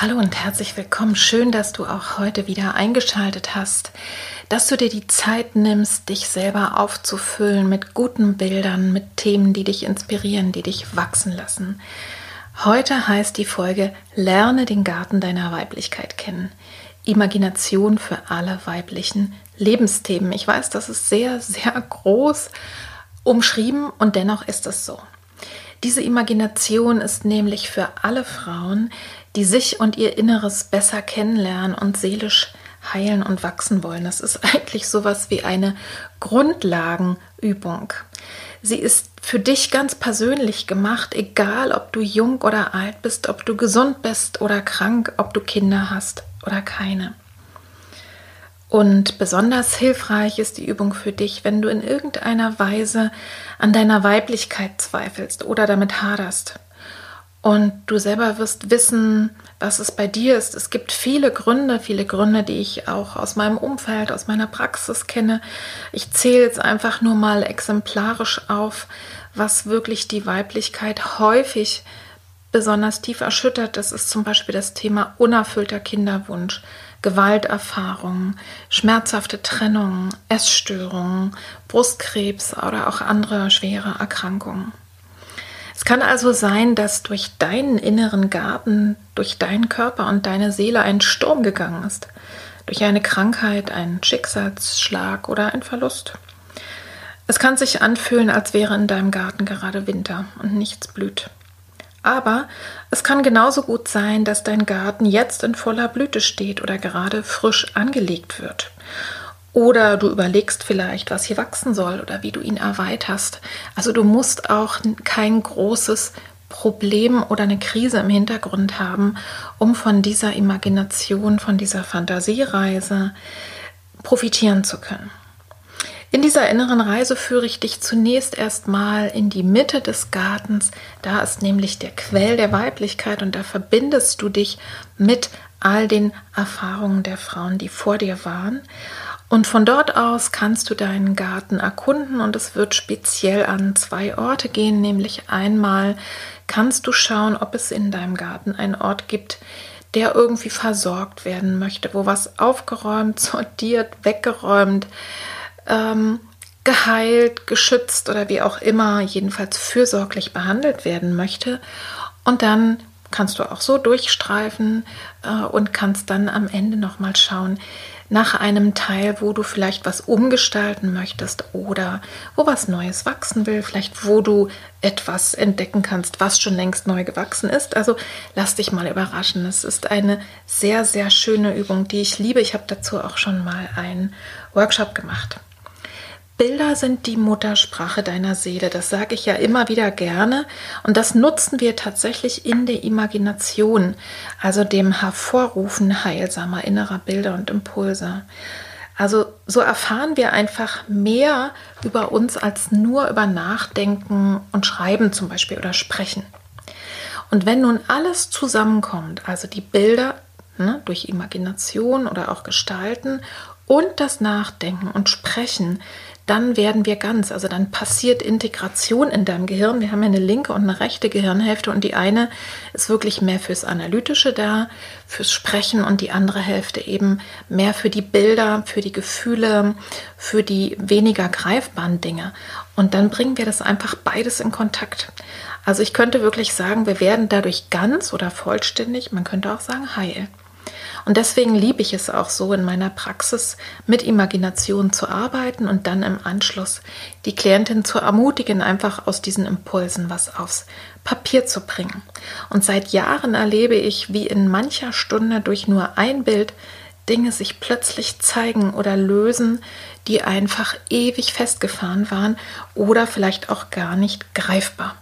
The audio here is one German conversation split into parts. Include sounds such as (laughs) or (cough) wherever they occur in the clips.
Hallo und herzlich willkommen. Schön, dass du auch heute wieder eingeschaltet hast, dass du dir die Zeit nimmst, dich selber aufzufüllen mit guten Bildern, mit Themen, die dich inspirieren, die dich wachsen lassen. Heute heißt die Folge Lerne den Garten deiner Weiblichkeit kennen. Imagination für alle weiblichen Lebensthemen. Ich weiß, das ist sehr, sehr groß umschrieben und dennoch ist es so. Diese Imagination ist nämlich für alle Frauen, die sich und ihr Inneres besser kennenlernen und seelisch heilen und wachsen wollen. Das ist (laughs) eigentlich sowas wie eine Grundlagenübung. Sie ist für dich ganz persönlich gemacht, egal ob du jung oder alt bist, ob du gesund bist oder krank, ob du Kinder hast oder keine. Und besonders hilfreich ist die Übung für dich, wenn du in irgendeiner Weise an deiner Weiblichkeit zweifelst oder damit haderst. Und du selber wirst wissen, was es bei dir ist. Es gibt viele Gründe, viele Gründe, die ich auch aus meinem Umfeld, aus meiner Praxis kenne. Ich zähle jetzt einfach nur mal exemplarisch auf, was wirklich die Weiblichkeit häufig besonders tief erschüttert. Das ist zum Beispiel das Thema unerfüllter Kinderwunsch, Gewalterfahrungen, schmerzhafte Trennungen, Essstörungen, Brustkrebs oder auch andere schwere Erkrankungen. Es kann also sein, dass durch deinen inneren Garten, durch deinen Körper und deine Seele ein Sturm gegangen ist, durch eine Krankheit, einen Schicksalsschlag oder ein Verlust. Es kann sich anfühlen, als wäre in deinem Garten gerade Winter und nichts blüht. Aber es kann genauso gut sein, dass dein Garten jetzt in voller Blüte steht oder gerade frisch angelegt wird. Oder du überlegst vielleicht, was hier wachsen soll oder wie du ihn erweiterst. Also du musst auch kein großes Problem oder eine Krise im Hintergrund haben, um von dieser Imagination, von dieser Fantasiereise profitieren zu können. In dieser inneren Reise führe ich dich zunächst erstmal in die Mitte des Gartens. Da ist nämlich der Quell der Weiblichkeit und da verbindest du dich mit all den Erfahrungen der Frauen, die vor dir waren. Und von dort aus kannst du deinen Garten erkunden und es wird speziell an zwei Orte gehen, nämlich einmal kannst du schauen, ob es in deinem Garten einen Ort gibt, der irgendwie versorgt werden möchte, wo was aufgeräumt, (laughs) sortiert, weggeräumt, ähm, geheilt, geschützt oder wie auch immer, jedenfalls fürsorglich behandelt werden möchte. Und dann kannst du auch so durchstreifen äh, und kannst dann am Ende nochmal schauen, nach einem Teil, wo du vielleicht was umgestalten möchtest oder wo was Neues wachsen will, vielleicht wo du etwas entdecken kannst, was schon längst neu gewachsen ist. Also lass dich mal überraschen. Es ist eine sehr, sehr schöne Übung, die ich liebe. Ich habe dazu auch schon mal einen Workshop gemacht. Bilder sind die Muttersprache deiner Seele. Das sage ich ja immer wieder gerne. Und das nutzen wir tatsächlich in der Imagination, also dem Hervorrufen heilsamer innerer Bilder und Impulse. Also so erfahren wir einfach mehr über uns als nur über Nachdenken und Schreiben zum Beispiel oder Sprechen. Und wenn nun alles zusammenkommt, also die Bilder ne, durch Imagination oder auch Gestalten und das Nachdenken und Sprechen, dann werden wir ganz. Also dann passiert Integration in deinem Gehirn. Wir haben ja eine linke und eine rechte Gehirnhälfte und die eine ist wirklich mehr fürs Analytische da, fürs Sprechen und die andere Hälfte eben mehr für die Bilder, für die Gefühle, für die weniger greifbaren Dinge. Und dann bringen wir das einfach beides in Kontakt. Also ich könnte wirklich sagen, wir werden dadurch ganz oder vollständig, man könnte auch sagen heil. Und deswegen liebe ich es auch so in meiner Praxis, mit Imagination zu arbeiten und dann im Anschluss die Klientin zu ermutigen, einfach aus diesen Impulsen was aufs Papier zu bringen. Und seit Jahren erlebe ich, wie in mancher Stunde durch nur ein Bild Dinge sich plötzlich zeigen oder lösen, die einfach ewig festgefahren waren oder vielleicht auch gar nicht greifbar.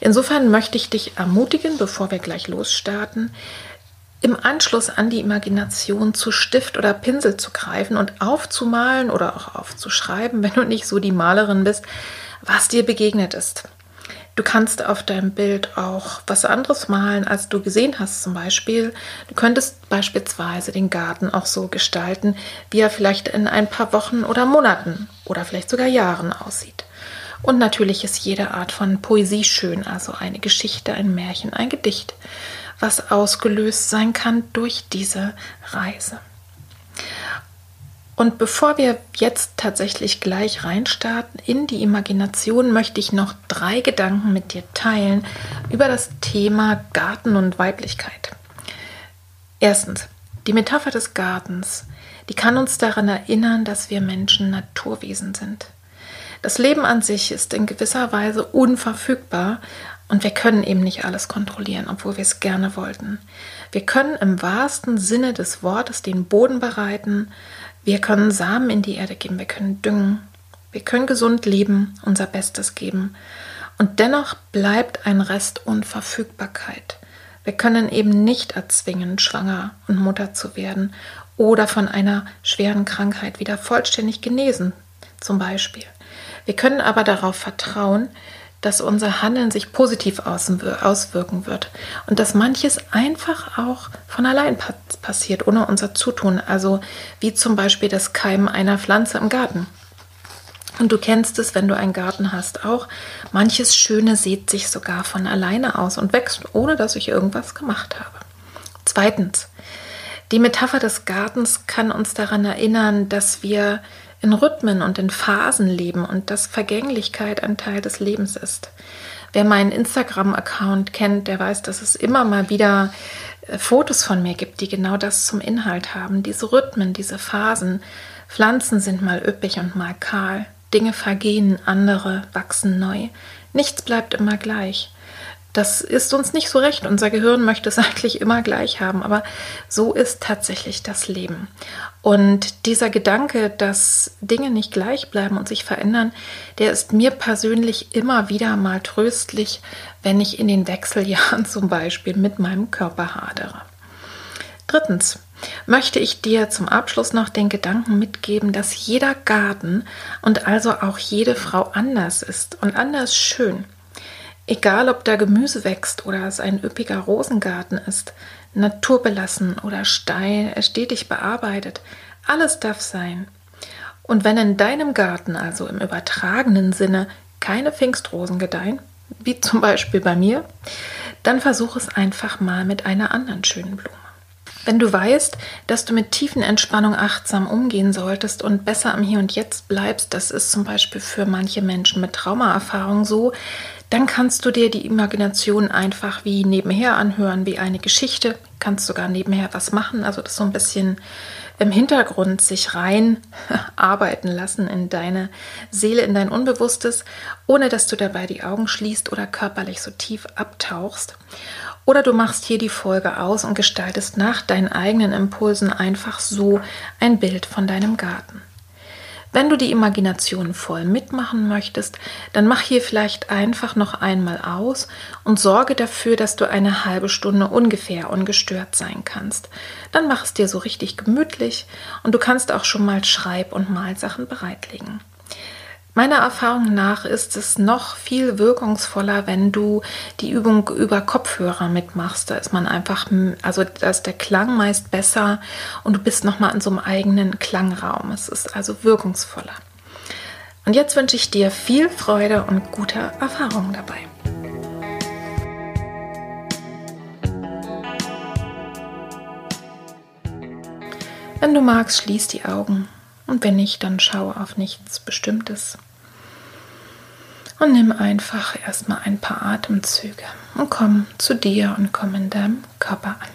Insofern möchte ich dich ermutigen, bevor wir gleich losstarten, im Anschluss an die Imagination zu Stift oder Pinsel zu greifen und aufzumalen oder auch aufzuschreiben, (laughs) wenn du nicht so die Malerin bist, was dir begegnet ist. Du kannst auf deinem Bild auch was anderes malen, als du gesehen hast zum Beispiel. Du könntest beispielsweise den Garten auch so gestalten, wie er vielleicht in ein paar Wochen oder Monaten oder vielleicht sogar Jahren aussieht. Und natürlich ist jede Art von Poesie schön, also eine Geschichte, ein Märchen, ein Gedicht, was ausgelöst sein kann durch diese Reise. Und bevor wir jetzt tatsächlich gleich reinstarten in die Imagination, möchte ich noch drei Gedanken mit dir teilen über das Thema Garten und Weiblichkeit. Erstens, die Metapher des Gartens, die kann uns daran erinnern, dass wir Menschen Naturwesen sind. Das Leben an sich ist in gewisser Weise unverfügbar und wir können eben nicht alles kontrollieren, obwohl wir es gerne wollten. Wir können im wahrsten Sinne des Wortes den Boden bereiten, wir können Samen in die Erde geben, wir können düngen, wir können gesund leben, unser Bestes geben. Und dennoch bleibt ein Rest Unverfügbarkeit. Wir können eben nicht erzwingen, schwanger und Mutter zu werden oder von einer schweren Krankheit wieder vollständig genesen, zum Beispiel. Wir können aber darauf vertrauen, dass unser Handeln sich positiv auswirken wird und dass manches einfach auch von allein passiert, ohne unser Zutun. Also wie zum Beispiel das Keimen einer Pflanze im Garten. Und du kennst es, wenn du einen Garten hast, auch. Manches Schöne sieht sich sogar von alleine aus und wächst, ohne dass ich irgendwas gemacht habe. Zweitens, die Metapher des Gartens kann uns daran erinnern, dass wir in Rhythmen und in Phasen leben und dass Vergänglichkeit ein Teil des Lebens ist. Wer meinen Instagram-Account kennt, der weiß, dass es immer mal wieder äh, Fotos von mir gibt, die genau das zum Inhalt haben. Diese Rhythmen, diese Phasen. Pflanzen sind mal üppig und mal kahl. Dinge vergehen, andere wachsen neu. Nichts bleibt immer gleich. Das ist uns nicht so recht. Unser Gehirn möchte es (laughs) eigentlich immer gleich haben, aber so ist tatsächlich das Leben. Und dieser Gedanke, dass Dinge nicht gleich bleiben und sich verändern, der ist mir persönlich immer wieder mal tröstlich, wenn ich in den Wechseljahren (laughs) zum Beispiel mit meinem Körper hadere. Drittens möchte ich dir zum Abschluss noch den Gedanken mitgeben, dass jeder Garten und also auch jede Frau anders ist und anders schön. Egal, ob da Gemüse wächst oder es ein üppiger Rosengarten ist, naturbelassen oder steil, stetig bearbeitet, alles darf sein. Und wenn in deinem Garten, also im übertragenen Sinne, keine Pfingstrosen gedeihen, wie zum Beispiel bei mir, dann versuch es einfach mal mit einer anderen schönen Blume. Wenn du weißt, dass du mit tiefen Entspannung achtsam umgehen solltest und besser am Hier und Jetzt bleibst, das ist zum Beispiel für manche Menschen mit Traumaerfahrung so, dann kannst du dir die Imagination einfach wie nebenher anhören, wie eine Geschichte. Kannst sogar nebenher was machen, also das so ein bisschen im Hintergrund sich rein (laughs) arbeiten lassen in deine Seele, in dein Unbewusstes, ohne dass du dabei die Augen schließt oder körperlich so tief abtauchst. Oder du machst hier die Folge aus und gestaltest nach deinen eigenen Impulsen einfach so ein Bild von deinem Garten. Wenn du die Imagination voll mitmachen möchtest, dann mach hier vielleicht einfach noch einmal aus und sorge dafür, dass du eine halbe Stunde ungefähr ungestört sein kannst. Dann mach es dir so richtig gemütlich und du kannst auch schon mal Schreib- und Malsachen bereitlegen. Meiner Erfahrung nach ist es noch viel wirkungsvoller, wenn du die Übung über Kopfhörer mitmachst. Da ist man einfach, also da ist der Klang meist besser und du bist nochmal in so einem eigenen Klangraum. Es ist also wirkungsvoller. Und jetzt wünsche ich dir viel Freude und gute Erfahrungen dabei. Wenn du magst, schließ die Augen und wenn nicht, dann schaue auf nichts Bestimmtes. Und nimm einfach erstmal ein paar Atemzüge und komm zu dir und komm in deinem Körper an.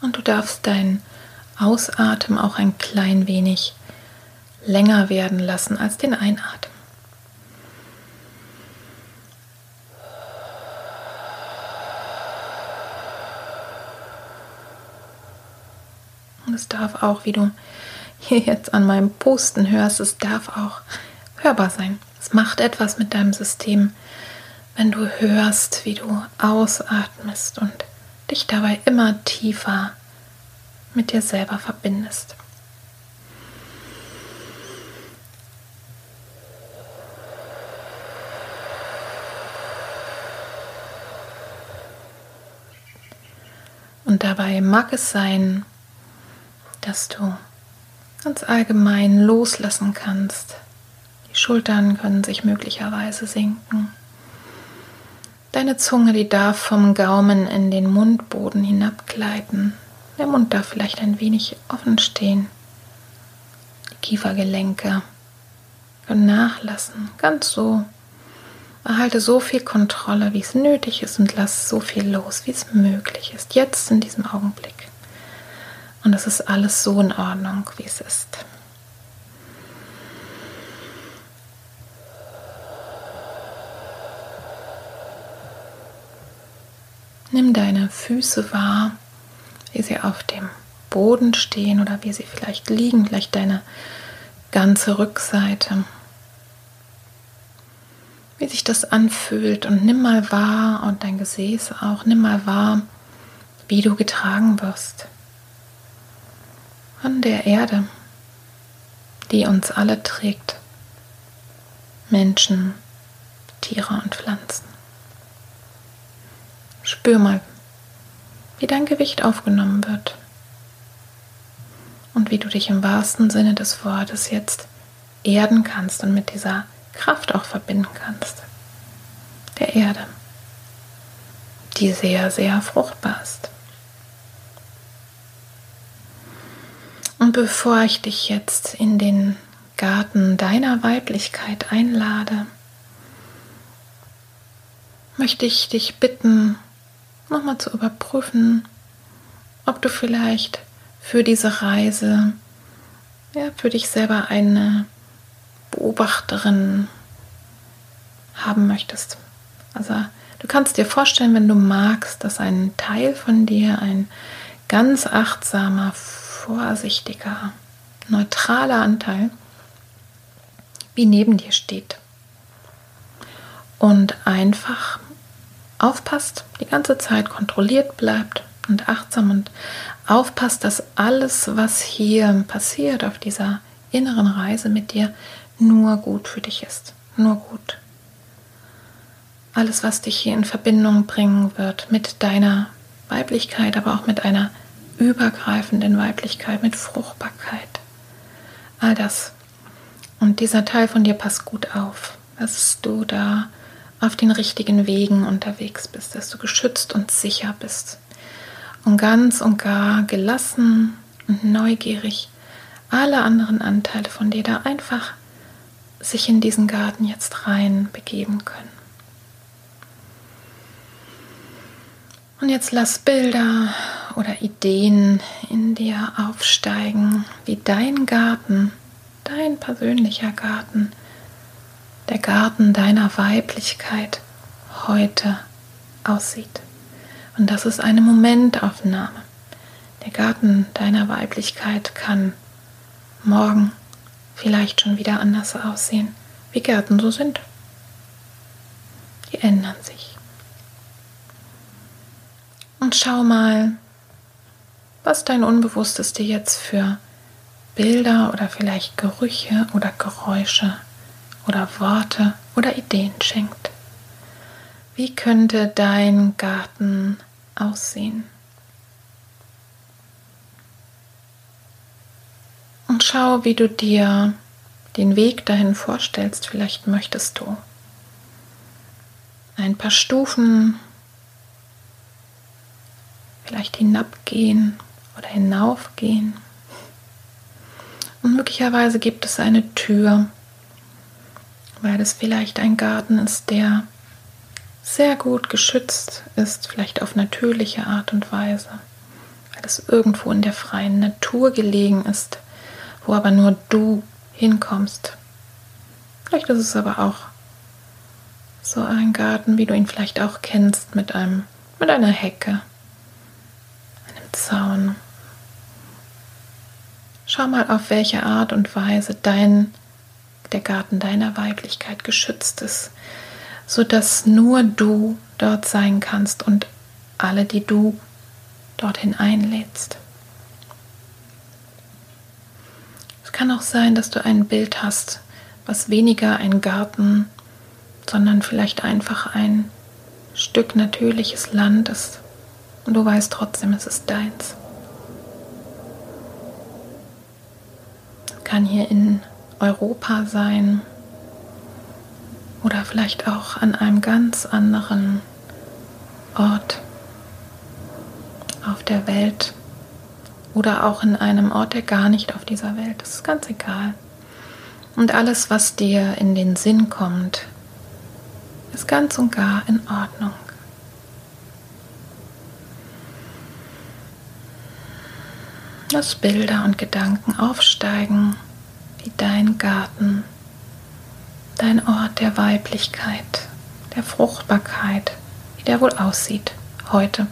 Und du darfst deinen Ausatmen auch ein klein wenig länger werden lassen als den Einatmen. Es darf auch, wie du hier jetzt an meinem Pusten hörst, es darf auch hörbar sein. Es macht etwas mit deinem System, wenn du hörst, wie du ausatmest und dich dabei immer tiefer mit dir selber verbindest. Und dabei mag es sein, dass du ganz allgemein loslassen kannst. Die Schultern können sich möglicherweise senken. Deine Zunge, die darf vom Gaumen in den Mundboden hinabgleiten. Der Mund darf vielleicht ein wenig offen stehen. Die Kiefergelenke können nachlassen, ganz so. Erhalte so viel Kontrolle, wie es nötig ist und lass so viel los, wie es möglich ist, jetzt in diesem Augenblick. Und es ist alles so in Ordnung, wie es ist. Nimm deine Füße wahr, wie sie auf dem Boden stehen oder wie sie vielleicht liegen, vielleicht deine ganze Rückseite. Wie sich das anfühlt und nimm mal wahr und dein Gesäß auch, nimm mal wahr, wie du getragen wirst an der Erde, die uns alle trägt. Menschen, Tiere und Pflanzen. Spür mal, wie dein Gewicht aufgenommen wird und wie du dich im wahrsten Sinne des Wortes jetzt erden kannst und mit dieser Kraft auch verbinden kannst. Der Erde, die sehr, sehr fruchtbar ist. Und bevor ich dich jetzt in den Garten deiner Weiblichkeit einlade, möchte ich dich bitten, nochmal zu überprüfen, ob du vielleicht für diese Reise ja, für dich selber eine Beobachterin haben möchtest. Also du kannst dir vorstellen, wenn du magst, dass ein Teil von dir, ein ganz achtsamer, vorsichtiger, neutraler Anteil wie neben dir steht und einfach aufpasst, die ganze Zeit kontrolliert bleibt und achtsam und aufpasst, dass alles, was hier passiert auf dieser inneren Reise mit dir, nur gut für dich ist. Nur gut. Alles, was dich hier in Verbindung bringen wird mit deiner Weiblichkeit, aber auch mit einer übergreifenden Weiblichkeit, mit Fruchtbarkeit. All das. Und dieser Teil von dir passt gut auf, dass du da auf den richtigen Wegen unterwegs bist, dass du geschützt und sicher bist. Und ganz und gar gelassen und neugierig alle anderen Anteile von dir da einfach sich in diesen Garten jetzt rein begeben können. Und jetzt lass Bilder oder Ideen in dir aufsteigen, wie dein Garten, dein persönlicher Garten, der Garten deiner Weiblichkeit heute aussieht. Und das ist eine Momentaufnahme. Der Garten deiner Weiblichkeit kann morgen vielleicht schon wieder anders aussehen, wie Gärten so sind. Die ändern sich. Und schau mal, was dein Unbewusstes dir jetzt für Bilder oder vielleicht Gerüche oder Geräusche oder Worte oder Ideen schenkt. Wie könnte dein Garten aussehen? Und schau, wie du dir den Weg dahin vorstellst. Vielleicht möchtest du ein paar Stufen vielleicht hinabgehen oder hinaufgehen. Und möglicherweise gibt es eine Tür, weil es vielleicht ein Garten ist, der sehr gut geschützt ist, vielleicht auf natürliche Art und Weise, weil es irgendwo in der freien Natur gelegen ist, wo aber nur du hinkommst. Vielleicht ist es aber auch so ein Garten, wie du ihn vielleicht auch kennst, mit einem mit einer Hecke, einem Zaun. Schau mal, auf welche Art und Weise dein der Garten deiner Weiblichkeit geschützt ist, sodass nur du dort sein kannst und alle, die du dorthin einlädst. Es kann auch sein, dass du ein Bild hast, was weniger ein Garten, sondern vielleicht einfach ein Stück natürliches Land ist. Und du weißt trotzdem, es ist deins. Es kann hier in Europa sein oder vielleicht auch an einem ganz anderen Ort auf der Welt oder auch in einem Ort, der gar nicht auf dieser Welt ist. ist ganz egal. Und alles, was dir in den Sinn kommt, ist ganz und gar in Ordnung. Lass Bilder und Gedanken aufsteigen wie dein Garten, dein Ort der Weiblichkeit, der Fruchtbarkeit, wie der wohl aussieht heute.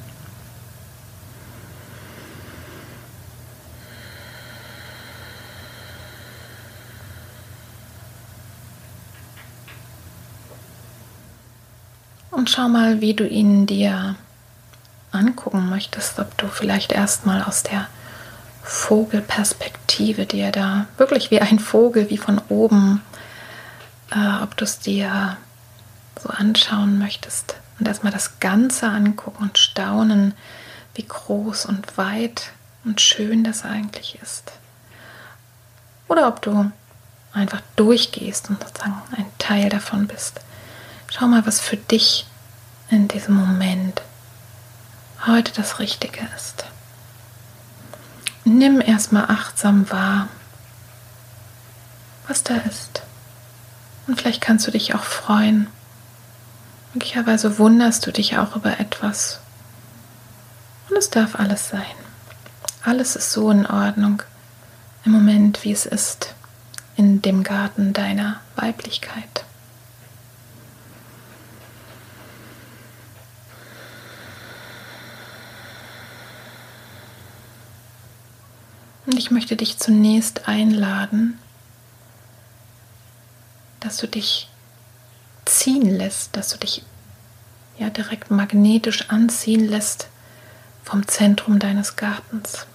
Und schau mal, wie du ihn dir angucken möchtest, ob du vielleicht erstmal aus der Vogelperspektive dir da wirklich wie ein Vogel, wie von oben, äh, ob du es dir so anschauen möchtest und erstmal das Ganze angucken und staunen, wie groß und weit und schön das eigentlich ist. Oder ob du einfach durchgehst und sozusagen ein Teil davon bist. Schau mal, was für dich in diesem Moment heute das Richtige ist. Nimm erstmal achtsam wahr, was da ist. Und vielleicht kannst du dich auch freuen. Möglicherweise wunderst du dich auch über etwas. Und es darf alles sein. Alles ist so in Ordnung im Moment, wie es ist, in dem Garten deiner Weiblichkeit. Und ich möchte dich zunächst einladen, dass du dich ziehen lässt, dass du dich ja direkt magnetisch anziehen lässt vom Zentrum deines Gartens.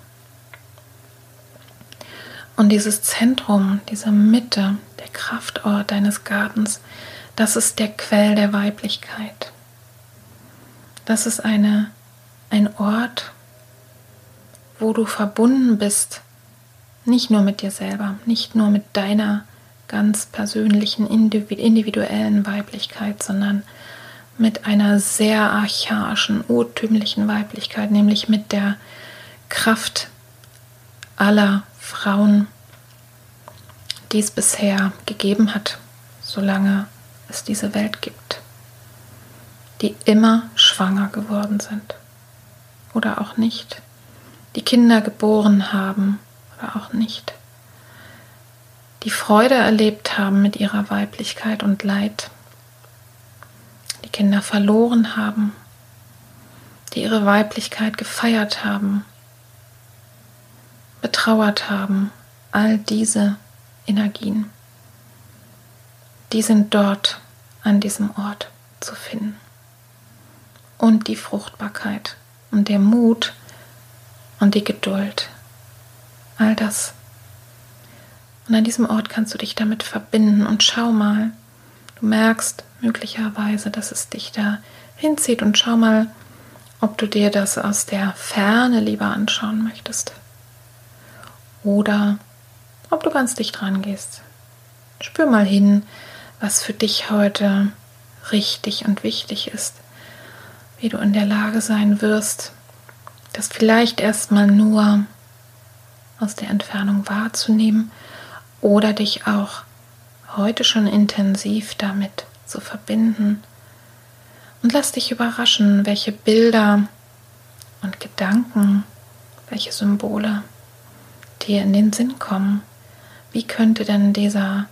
Und dieses Zentrum, diese Mitte, der Kraftort deines Gartens, das ist der Quell der Weiblichkeit. Das ist eine, ein Ort, wo du verbunden bist nicht nur mit dir selber, nicht nur mit deiner ganz persönlichen, individuellen Weiblichkeit, sondern mit einer sehr archaischen, urtümlichen Weiblichkeit, nämlich mit der Kraft aller Frauen, die es bisher gegeben hat, solange es diese Welt gibt, die immer schwanger geworden sind. Oder auch nicht, die Kinder geboren haben oder auch nicht, die Freude erlebt haben mit ihrer Weiblichkeit und Leid, die Kinder verloren haben, die ihre Weiblichkeit gefeiert haben, betrauert haben, all diese Energien, die sind dort an diesem Ort zu finden. Und die Fruchtbarkeit und der Mut und die Geduld all das. Und an diesem Ort kannst du dich damit verbinden und schau mal, du merkst möglicherweise, dass es dich da hinzieht und schau mal, ob du dir das aus der Ferne lieber anschauen möchtest oder ob du ganz dicht dran gehst. Spür mal hin, was für dich heute richtig und wichtig ist, wie du in der Lage sein wirst, das vielleicht erstmal nur aus der Entfernung wahrzunehmen oder dich auch heute schon intensiv damit zu verbinden. Und lass dich überraschen, welche Bilder und Gedanken, welche Symbole dir in den Sinn kommen. Wie könnte denn dieser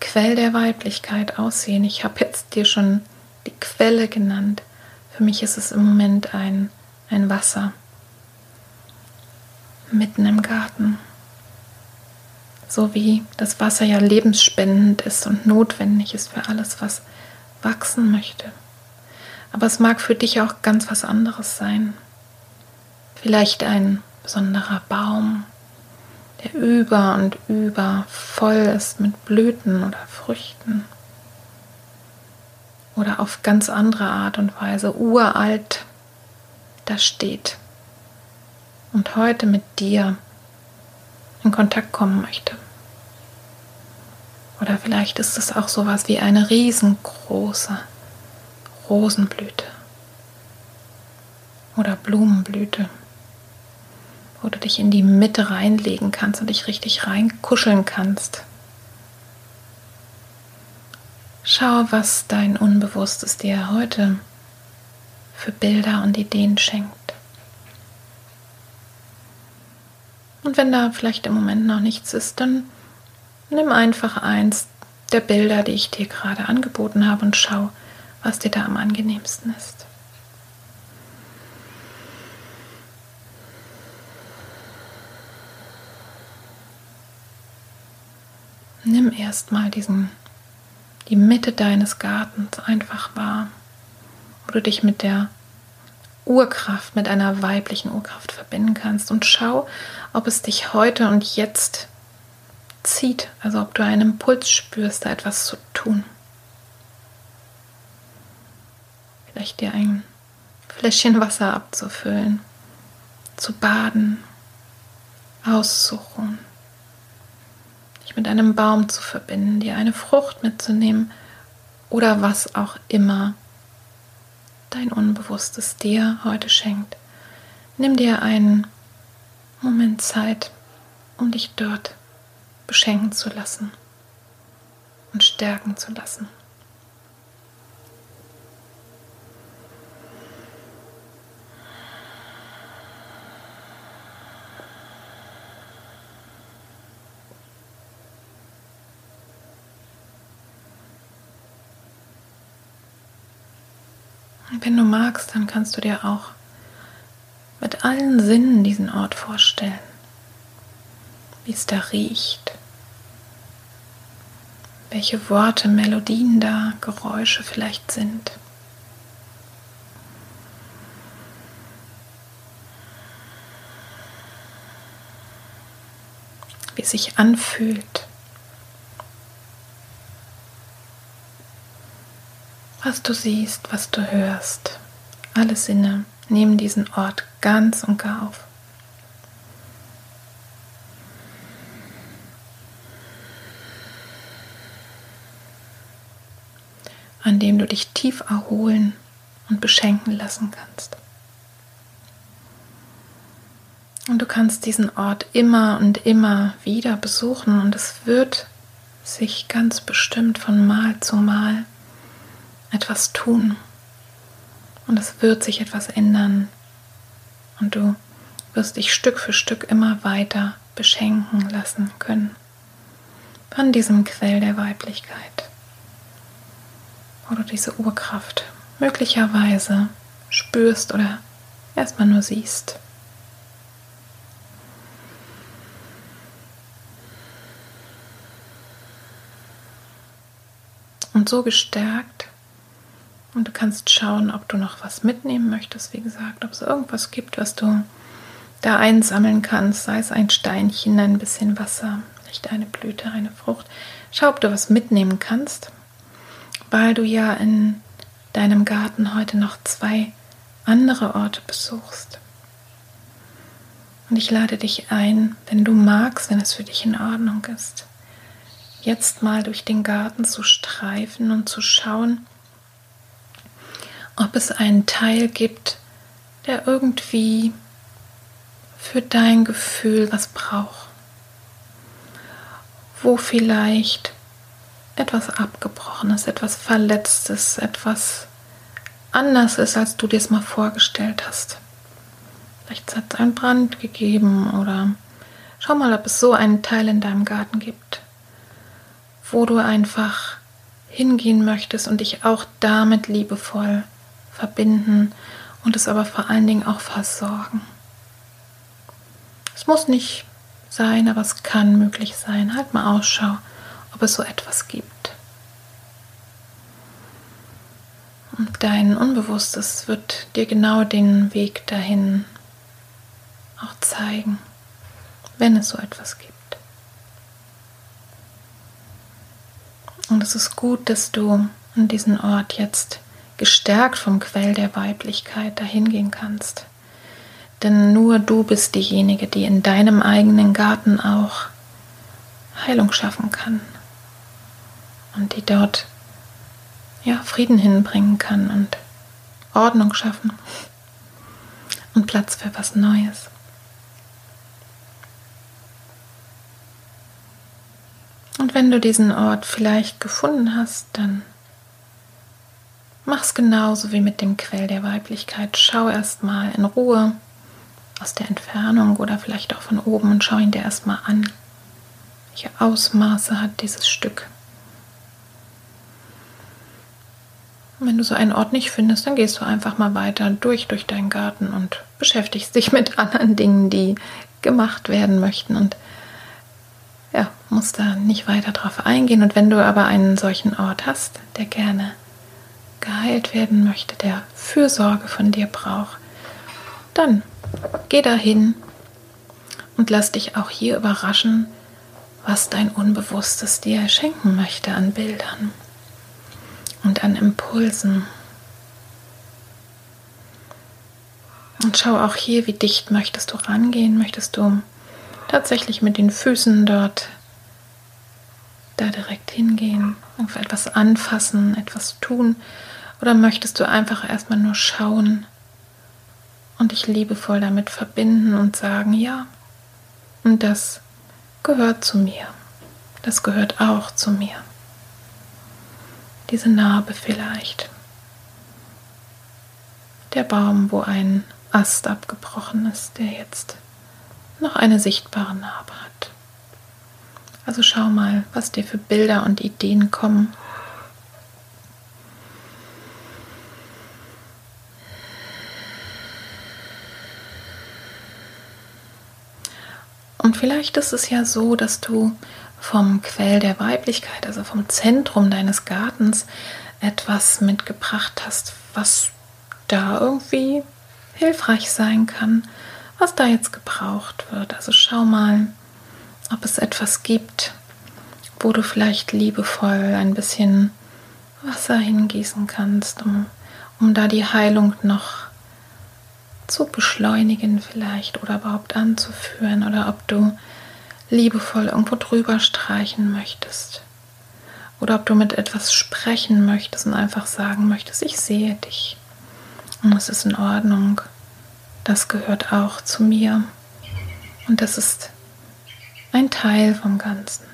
Quell der Weiblichkeit aussehen? Ich habe jetzt dir schon die Quelle genannt. Für mich ist es im Moment ein, ein Wasser mitten im Garten. So wie das Wasser ja lebensspendend ist und notwendig ist für alles, was wachsen möchte. Aber es mag für dich auch ganz was anderes sein. Vielleicht ein besonderer Baum, der über und über voll ist mit Blüten oder Früchten. Oder auf ganz andere Art und Weise uralt da steht und heute mit dir in Kontakt kommen möchte. Oder vielleicht ist es auch sowas wie eine riesengroße Rosenblüte oder Blumenblüte, wo du dich in die Mitte reinlegen kannst und dich richtig reinkuscheln kannst. Schau, was dein Unbewusstes dir heute für Bilder und Ideen schenkt. Und wenn da vielleicht im Moment noch nichts ist, dann nimm einfach eins der Bilder, die ich dir gerade angeboten habe und schau, was dir da am angenehmsten ist. Nimm erstmal diesen die Mitte deines Gartens einfach wahr, wo du dich mit der Urkraft, mit einer weiblichen Urkraft verbinden kannst. Und schau, ob es dich heute und jetzt zieht, also ob du einen Impuls spürst, da etwas zu tun. Vielleicht dir ein Fläschchen Wasser abzufüllen, zu baden, auszuruhen, dich mit einem Baum zu verbinden, dir eine Frucht mitzunehmen oder was auch immer dein Unbewusstes dir heute schenkt. Nimm dir einen Moment Zeit, um dich dort beschenken zu lassen und stärken zu lassen. Du magst, dann kannst du dir auch mit allen Sinnen diesen Ort vorstellen, wie es da riecht, welche Worte, Melodien da, Geräusche vielleicht sind. Wie sich anfühlt. Was du siehst, was du hörst. Alle Sinne nehmen diesen Ort ganz und gar auf. an dem du dich tief erholen und beschenken lassen kannst. Und du kannst diesen Ort immer und immer wieder besuchen und es wird sich ganz bestimmt von Mal zu Mal etwas tun. Und es wird sich etwas ändern. Und du wirst dich Stück für Stück immer weiter beschenken lassen können. Von diesem Quell der Weiblichkeit. Wo du diese Urkraft möglicherweise spürst oder erstmal nur siehst. Und so gestärkt und du kannst schauen, ob du noch was mitnehmen möchtest. Wie gesagt, ob es irgendwas gibt, was du da einsammeln kannst, sei es ein Steinchen, ein bisschen Wasser, vielleicht eine Blüte, eine Frucht. Schau, ob du was mitnehmen kannst, weil du ja in deinem Garten heute noch zwei andere Orte besuchst. Und ich lade dich ein, wenn du magst, wenn es für dich in Ordnung ist, jetzt mal durch den Garten zu streifen und zu schauen, ob es einen Teil gibt, der irgendwie für dein Gefühl was braucht. Wo vielleicht etwas Abgebrochenes, etwas Verletztes, etwas anders ist, als du dir es mal vorgestellt hast. Vielleicht hat es einen Brand gegeben oder schau mal, ob es so einen Teil in deinem Garten gibt, wo du einfach hingehen möchtest und dich auch damit liebevoll verbinden und es aber vor allen Dingen auch versorgen. Es muss nicht sein, aber es kann möglich sein. Halt mal Ausschau, ob es so etwas gibt. Und dein Unbewusstes wird dir genau den Weg dahin auch zeigen, wenn es so etwas gibt. Und es ist gut, dass du an diesen Ort jetzt gestärkt vom Quell der Weiblichkeit dahin gehen kannst. Denn nur du bist diejenige, die in deinem eigenen Garten auch Heilung schaffen kann und die dort ja Frieden hinbringen kann und Ordnung schaffen und Platz für was Neues. Und wenn du diesen Ort vielleicht gefunden hast, dann mach's genauso wie mit dem Quell der Weiblichkeit. Schau erstmal in Ruhe aus der Entfernung oder vielleicht auch von oben und schau ihn dir erstmal an. Welche Ausmaße hat dieses Stück? Und wenn du so einen Ort nicht findest, dann gehst du einfach mal weiter durch durch deinen Garten und beschäftigst dich mit anderen Dingen, die gemacht werden möchten und ja, musst da nicht weiter drauf eingehen. Und wenn du aber einen solchen Ort hast, der gerne geheilt werden möchte, der Fürsorge von dir braucht, dann geh dahin und lass dich auch hier überraschen, was dein Unbewusstes dir schenken möchte an Bildern und an Impulsen. Und schau auch hier, wie dicht möchtest du rangehen, möchtest du tatsächlich mit den Füßen dort da direkt hingehen, etwas anfassen, etwas tun? Oder möchtest du einfach erstmal nur schauen und dich liebevoll damit verbinden und sagen, ja, und das gehört zu mir. Das gehört auch zu mir. Diese Narbe vielleicht. Der Baum, wo ein Ast abgebrochen ist, der jetzt noch eine sichtbare Narbe hat. Also schau mal, was dir für Bilder und Ideen kommen. Und vielleicht ist es ja so, dass du vom Quell der Weiblichkeit, also vom Zentrum deines Gartens, etwas mitgebracht hast, was da irgendwie hilfreich sein kann, was da jetzt gebraucht wird. Also schau mal, ob es etwas gibt, wo du vielleicht liebevoll ein bisschen Wasser hingießen kannst, um, um da die Heilung noch zu beschleunigen vielleicht oder überhaupt anzuführen oder ob du liebevoll irgendwo drüber streichen möchtest oder ob du mit etwas sprechen möchtest und einfach sagen möchtest, ich sehe dich und es ist in Ordnung das gehört auch zu mir. Und das ist ein Teil vom Ganzen.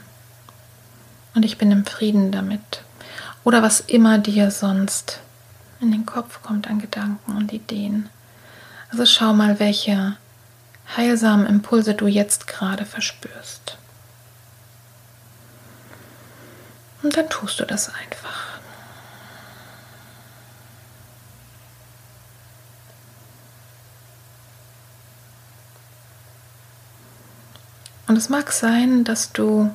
Und ich bin im Frieden damit. Oder was immer dir sonst in den Kopf kommt an Gedanken und Ideen. Also schau mal, welche heilsamen Impulse du jetzt gerade verspürst. Und dann tust du das einfach. Und es mag sein, dass du,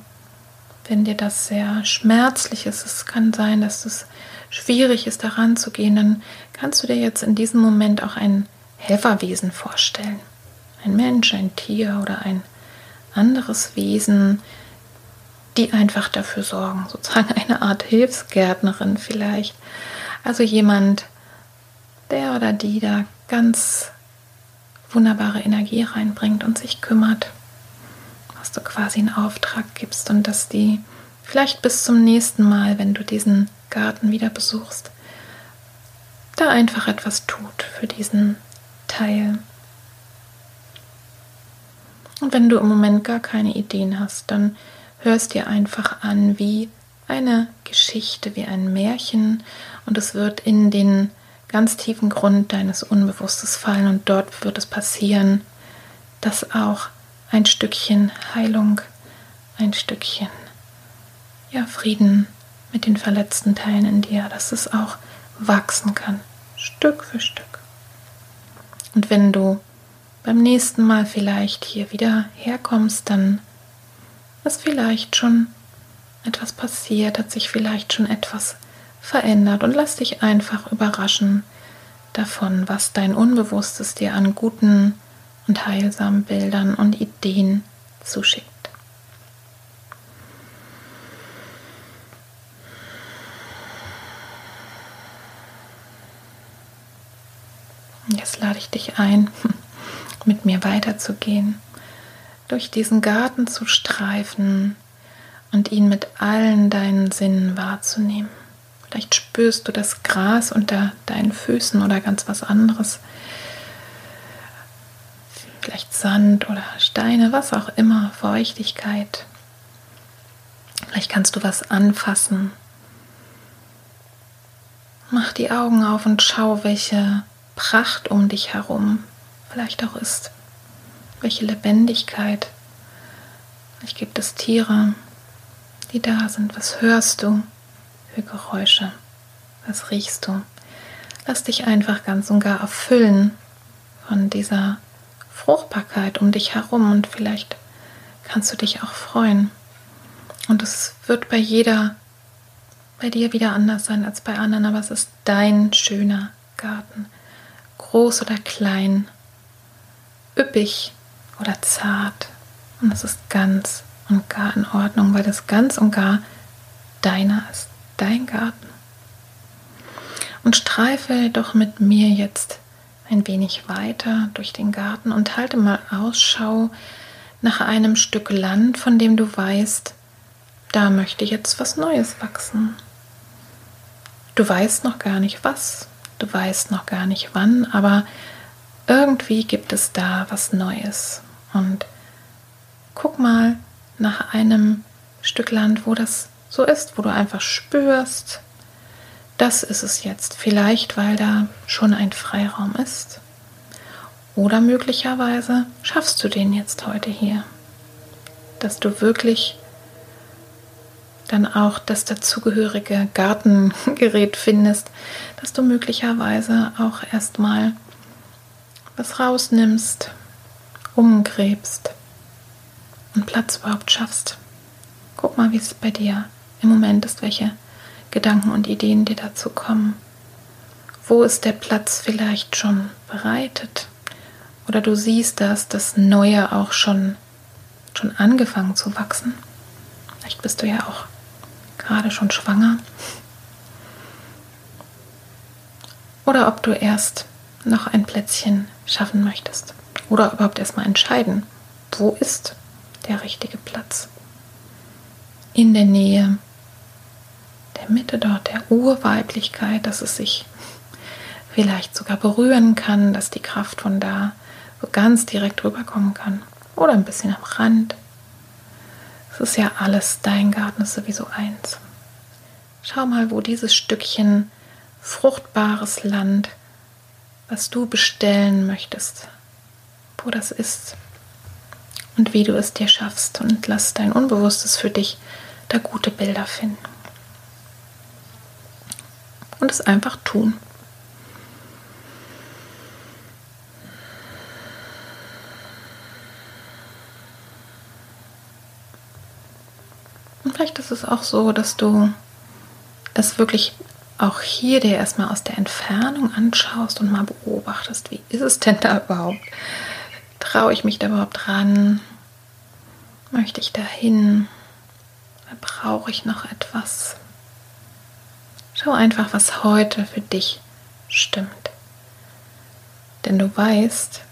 wenn dir das sehr schmerzlich ist, es kann sein, dass es schwierig ist, daran zu gehen, dann kannst du dir jetzt in diesem Moment auch ein Helferwesen vorstellen. Ein Mensch, ein Tier oder ein anderes Wesen, die einfach dafür sorgen, (laughs) sozusagen eine Art Hilfsgärtnerin vielleicht. Also jemand, der oder die da ganz wunderbare Energie reinbringt und sich kümmert dass du quasi einen Auftrag gibst und dass die vielleicht bis zum nächsten Mal, wenn du diesen Garten wieder besuchst, da einfach etwas tut für diesen Teil. Und wenn du im Moment gar keine Ideen hast, dann hörst dir einfach an wie eine Geschichte, wie ein Märchen und es wird in den ganz tiefen Grund deines Unbewusstes fallen und dort wird es passieren, dass auch ein Stückchen Heilung, ein Stückchen ja, Frieden mit den verletzten Teilen in dir, dass es auch wachsen kann, Stück für Stück. Und wenn du beim nächsten Mal vielleicht hier wieder herkommst, dann ist vielleicht schon etwas passiert, hat sich vielleicht schon etwas verändert und lass dich einfach überraschen davon, was dein Unbewusstes dir an guten und heilsamen Bildern und Ideen zuschickt. Jetzt lade ich dich ein, (laughs) mit mir weiterzugehen, durch diesen Garten zu streifen und ihn mit allen deinen Sinnen wahrzunehmen. Vielleicht spürst du das Gras unter deinen Füßen oder ganz was anderes. Vielleicht Sand oder Steine, was auch immer, Feuchtigkeit. Vielleicht kannst du was anfassen. Mach die Augen auf und schau, welche Pracht um dich herum vielleicht auch ist. Welche Lebendigkeit. Vielleicht gibt es Tiere, die da sind. Was hörst du für Geräusche? Was riechst du? Lass dich einfach ganz und gar erfüllen von dieser Fruchtbarkeit um dich herum und vielleicht kannst du dich auch freuen. Und es wird bei jeder, bei dir wieder anders sein als bei anderen, aber es ist dein schöner Garten. Groß oder klein, üppig oder zart. Und es ist ganz und gar in Ordnung, weil das ganz und gar deiner ist, dein Garten. Und streife doch mit mir jetzt ein wenig weiter durch den Garten und halte mal Ausschau nach einem Stück Land, von dem du weißt, da möchte jetzt was Neues wachsen. Du weißt noch gar nicht was, du weißt noch gar nicht wann, aber irgendwie gibt es da was Neues. Und guck mal, nach einem Stück Land, wo das so ist, wo du einfach spürst, das ist es jetzt. Vielleicht, weil da schon ein Freiraum ist. Oder möglicherweise schaffst du den jetzt heute hier. Dass du wirklich dann auch das dazugehörige Gartengerät findest, dass du möglicherweise auch erstmal was rausnimmst, umgräbst und Platz überhaupt schaffst. Guck mal, wie es bei dir im Moment ist, welche Gedanken und Ideen dir dazu kommen. Wo ist der Platz vielleicht schon bereitet? Oder du siehst, dass das Neue auch schon, schon angefangen zu wachsen. Vielleicht bist du ja auch gerade schon schwanger. Oder ob du erst noch ein Plätzchen schaffen möchtest. Oder überhaupt erstmal entscheiden, wo ist der richtige Platz. In der Nähe der Mitte dort, der Urweiblichkeit, dass es sich vielleicht sogar berühren kann, dass die Kraft von da so ganz direkt rüberkommen kann. Oder ein bisschen am Rand. Es ist ja alles, dein Garten ist sowieso eins. Schau mal, wo dieses Stückchen fruchtbares Land, was du bestellen möchtest, wo das ist und wie du es dir schaffst und lass dein Unbewusstes für dich da gute Bilder finden. Und es einfach tun. Und vielleicht ist es auch so, dass du das wirklich auch hier dir erstmal aus der Entfernung anschaust und mal beobachtest, wie ist es denn da überhaupt? Traue ich mich da überhaupt ran? Möchte ich dahin? Brauche ich noch etwas? Schau einfach, was heute für dich stimmt. Denn du weißt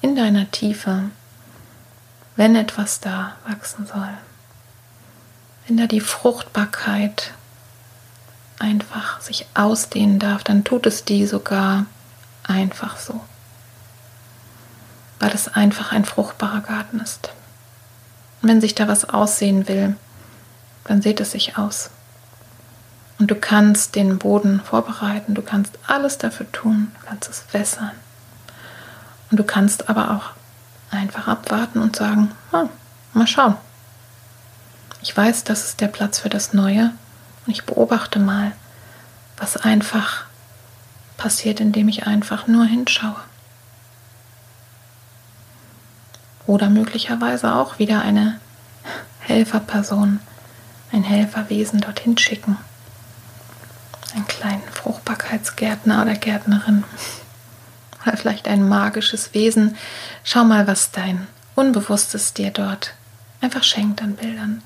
in deiner Tiefe, wenn etwas da wachsen soll, wenn da die Fruchtbarkeit einfach sich ausdehnen darf, dann tut es die sogar einfach so. weil es einfach ein fruchtbarer Garten ist. Und wenn sich da was aussehen will, dann sieht es sich aus. Und du kannst den Boden vorbereiten, du kannst alles dafür tun, du kannst es wässern. Und du kannst aber auch einfach abwarten und sagen, oh, mal schauen. Ich weiß, das ist der Platz für das Neue und ich beobachte mal, was einfach passiert, indem ich einfach nur hinschaue. Oder möglicherweise auch wieder eine Helferperson, ein Helferwesen dorthin schicken. Einen kleinen Fruchtbarkeitsgärtner oder Gärtnerin. (laughs) Oder vielleicht ein magisches Wesen. Schau mal, was dein Unbewusstes dir dort einfach schenkt an Bildern.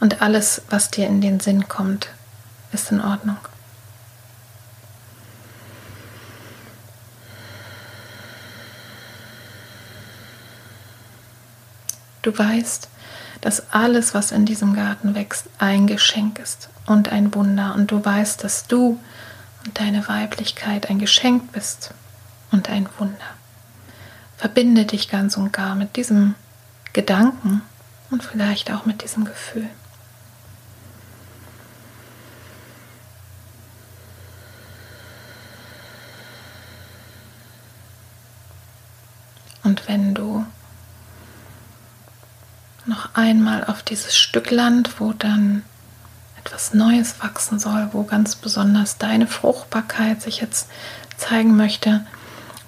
Und alles, was dir in den Sinn kommt, ist in Ordnung. Du weißt, dass alles, was in diesem Garten wächst, ein Geschenk ist und ein Wunder. Und du weißt, dass du und deine Weiblichkeit ein Geschenk bist und ein Wunder. Verbinde dich ganz und gar mit diesem Gedanken und vielleicht auch mit diesem Gefühl. Und wenn du noch einmal auf dieses Stück Land, wo dann etwas Neues wachsen soll, wo ganz besonders deine Fruchtbarkeit sich jetzt zeigen möchte,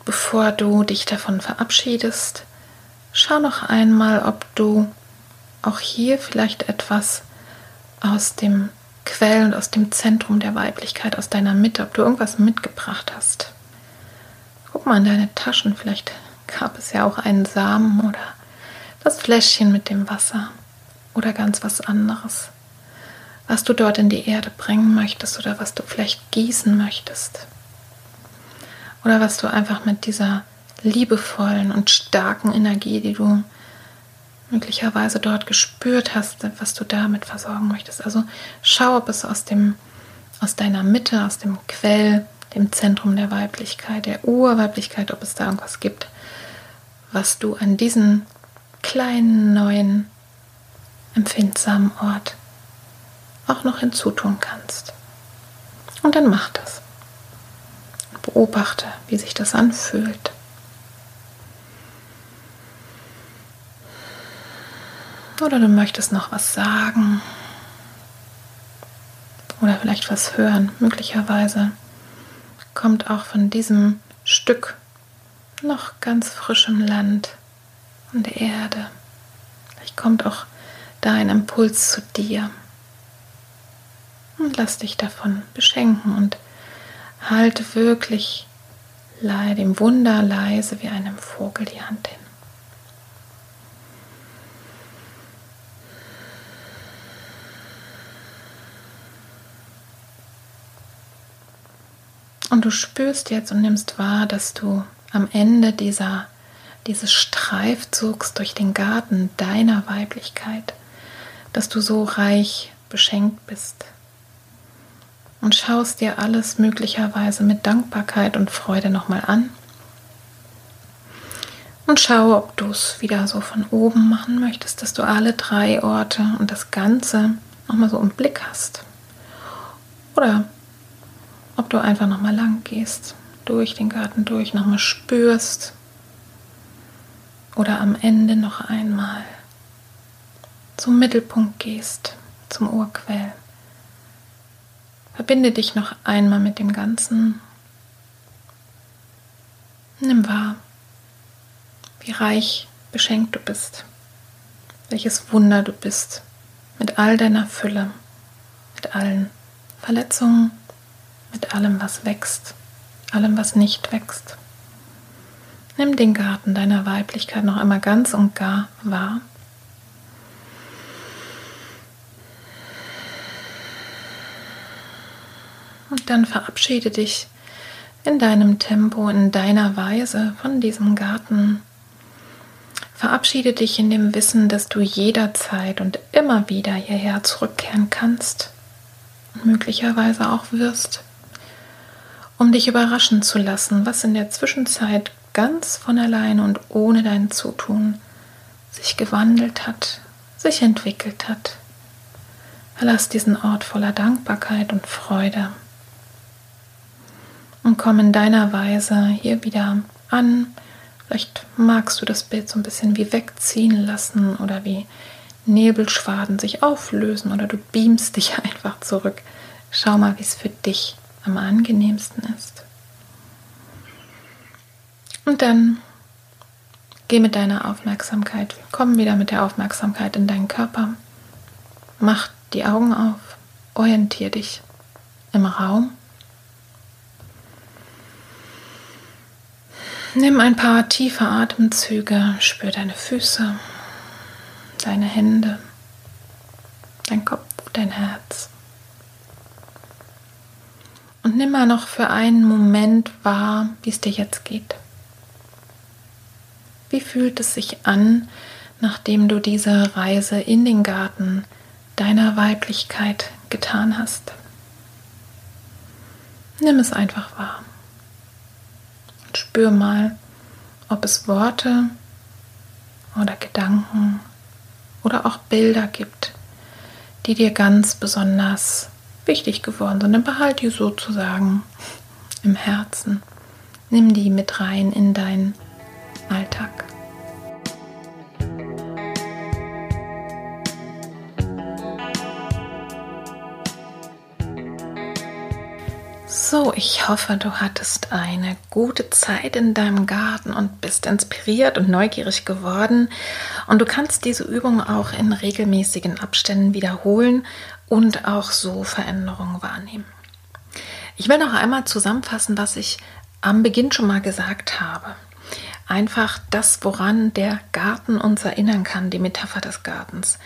bevor du dich davon verabschiedest, schau noch einmal, ob du auch hier vielleicht etwas aus dem Quell und aus dem Zentrum der Weiblichkeit, aus deiner Mitte, ob du irgendwas mitgebracht hast. Guck mal in deine Taschen, vielleicht gab es ja auch einen Samen oder das Fläschchen mit dem Wasser oder ganz was anderes, was du dort in die Erde bringen möchtest oder was du vielleicht gießen möchtest. Oder was du einfach mit dieser liebevollen und starken Energie, die du möglicherweise dort gespürt hast, was du damit versorgen möchtest. Also schau, ob es aus dem aus deiner Mitte, aus dem Quell, dem Zentrum der Weiblichkeit, der Urweiblichkeit, ob es da irgendwas gibt, was du an diesen kleinen neuen empfindsamen Ort auch noch hinzutun kannst. Und dann mach das. Beobachte, wie sich das anfühlt. Oder du möchtest noch was sagen. Oder vielleicht was hören. Möglicherweise kommt auch von diesem Stück noch ganz frischem Land und Erde. Vielleicht kommt auch da ein Impuls zu dir. Und lass dich davon beschenken und halte wirklich dem Wunder leise wie einem Vogel die Hand hin. Und du spürst jetzt und nimmst wahr, dass du am Ende dieser dieses Streifzugs durch den Garten deiner Weiblichkeit, dass du so reich beschenkt bist. Und schaust dir alles möglicherweise mit Dankbarkeit und Freude nochmal an. Und schau, ob du es wieder so von oben machen möchtest, dass du alle drei Orte und das Ganze nochmal so im Blick hast. Oder ob du einfach nochmal lang gehst, durch den Garten durch, nochmal spürst, oder am Ende noch einmal zum Mittelpunkt gehst, zum Urquell. Verbinde dich noch einmal mit dem Ganzen. Nimm wahr, wie reich beschenkt du bist, welches Wunder du bist, mit all deiner Fülle, mit allen Verletzungen, mit allem, was wächst, allem, was nicht wächst. Nimm den Garten deiner Weiblichkeit noch einmal ganz und gar wahr. Und dann verabschiede dich in deinem Tempo, in deiner Weise von diesem Garten. Verabschiede dich in dem Wissen, dass du jederzeit und immer wieder hierher zurückkehren kannst und möglicherweise auch wirst, um dich überraschen zu lassen, was in der Zwischenzeit ganz von alleine und ohne dein Zutun sich gewandelt hat, sich entwickelt hat. Verlass diesen Ort voller Dankbarkeit und Freude und komm in deiner Weise hier wieder an. Vielleicht magst du das Bild so ein bisschen wie wegziehen lassen oder wie Nebelschwaden sich auflösen oder du beamst dich (laughs) einfach zurück. Schau mal, wie es für dich am angenehmsten ist. Und dann geh mit deiner Aufmerksamkeit, komm wieder mit der Aufmerksamkeit in deinen Körper. Mach die Augen auf, orientier dich im Raum. Nimm ein paar tiefe Atemzüge, spür deine Füße, deine Hände, dein Kopf, dein Herz. Und nimm mal noch für einen Moment wahr, wie es dir jetzt geht. Wie fühlt es sich an, nachdem du diese Reise in den Garten deiner Weiblichkeit getan hast? Nimm es einfach wahr. Und spür mal, ob es Worte oder Gedanken oder auch Bilder gibt, die dir ganz besonders wichtig geworden sind. Dann behalt die sozusagen im Herzen. Nimm die mit rein in deinen Alltag. So, ich hoffe, du hattest eine gute Zeit in deinem Garten und bist inspiriert und neugierig geworden. Und du kannst diese Übung auch in regelmäßigen Abständen wiederholen und auch so Veränderungen wahrnehmen. Ich will noch einmal zusammenfassen, was ich am Beginn schon mal gesagt habe. Einfach das, woran der Garten uns erinnern kann, die Metapher des Gartens.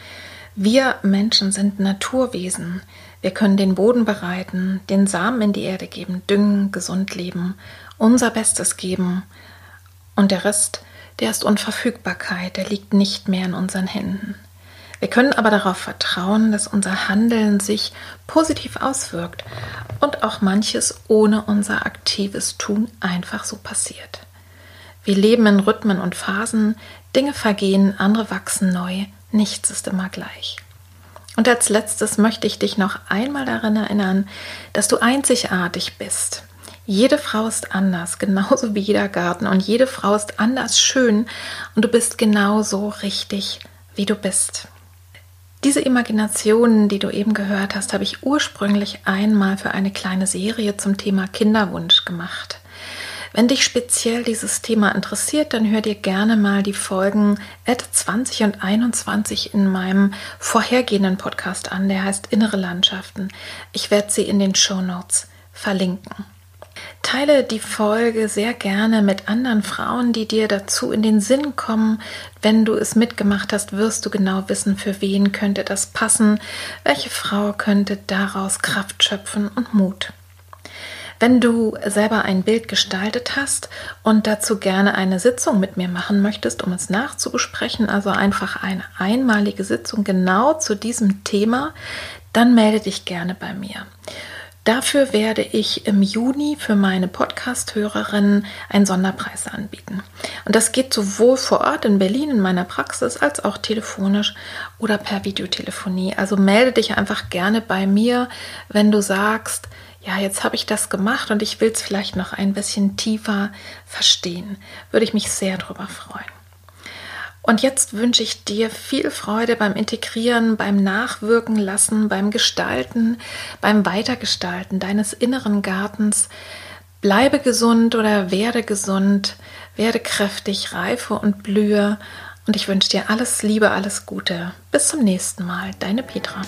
Wir Menschen sind Naturwesen. Wir können den Boden bereiten, den Samen in die Erde geben, düngen, gesund leben, unser Bestes geben. Und der Rest, der ist Unverfügbarkeit, der liegt nicht mehr in unseren Händen. Wir können aber darauf vertrauen, dass unser Handeln sich positiv auswirkt und auch manches ohne unser aktives Tun einfach so passiert. Wir leben in Rhythmen und Phasen, Dinge vergehen, andere wachsen neu, nichts ist immer gleich. Und als letztes möchte ich dich noch einmal daran erinnern, dass du einzigartig bist. Jede Frau ist anders, (laughs) genauso wie jeder Garten. Und jede Frau ist anders schön und du bist genauso richtig, wie du bist. Diese Imaginationen, die du eben gehört hast, habe ich ursprünglich einmal für eine kleine Serie zum Thema Kinderwunsch gemacht. Wenn dich speziell dieses Thema interessiert, dann hör dir gerne mal die Folgen Ad 20 und 21 in meinem vorhergehenden Podcast an. Der heißt Innere Landschaften. Ich werde sie in den Show Notes verlinken. Teile die Folge sehr gerne mit anderen Frauen, die dir dazu in den Sinn kommen. Wenn du es mitgemacht hast, wirst du genau wissen, für wen könnte das passen, welche Frau könnte daraus Kraft schöpfen und Mut. Wenn du selber ein Bild gestaltet hast und dazu gerne eine Sitzung mit mir machen möchtest, um es nachzubesprechen, also einfach eine einmalige Sitzung genau zu diesem Thema, dann melde dich gerne bei mir. Dafür werde ich im Juni für meine Podcast-Hörerinnen einen Sonderpreis anbieten. Und das geht sowohl vor Ort in Berlin in meiner Praxis als auch telefonisch oder per Videotelefonie. Also melde dich einfach gerne bei mir, wenn du sagst, ja, jetzt habe ich das gemacht und ich will es vielleicht noch ein bisschen tiefer verstehen. Würde ich mich sehr darüber freuen. Und jetzt wünsche ich dir viel Freude beim Integrieren, beim Nachwirken lassen, beim Gestalten, beim Weitergestalten deines inneren Gartens. Bleibe gesund oder werde gesund, werde kräftig, reife und blühe. Und ich wünsche dir alles Liebe, alles Gute. Bis zum nächsten Mal, deine Petra.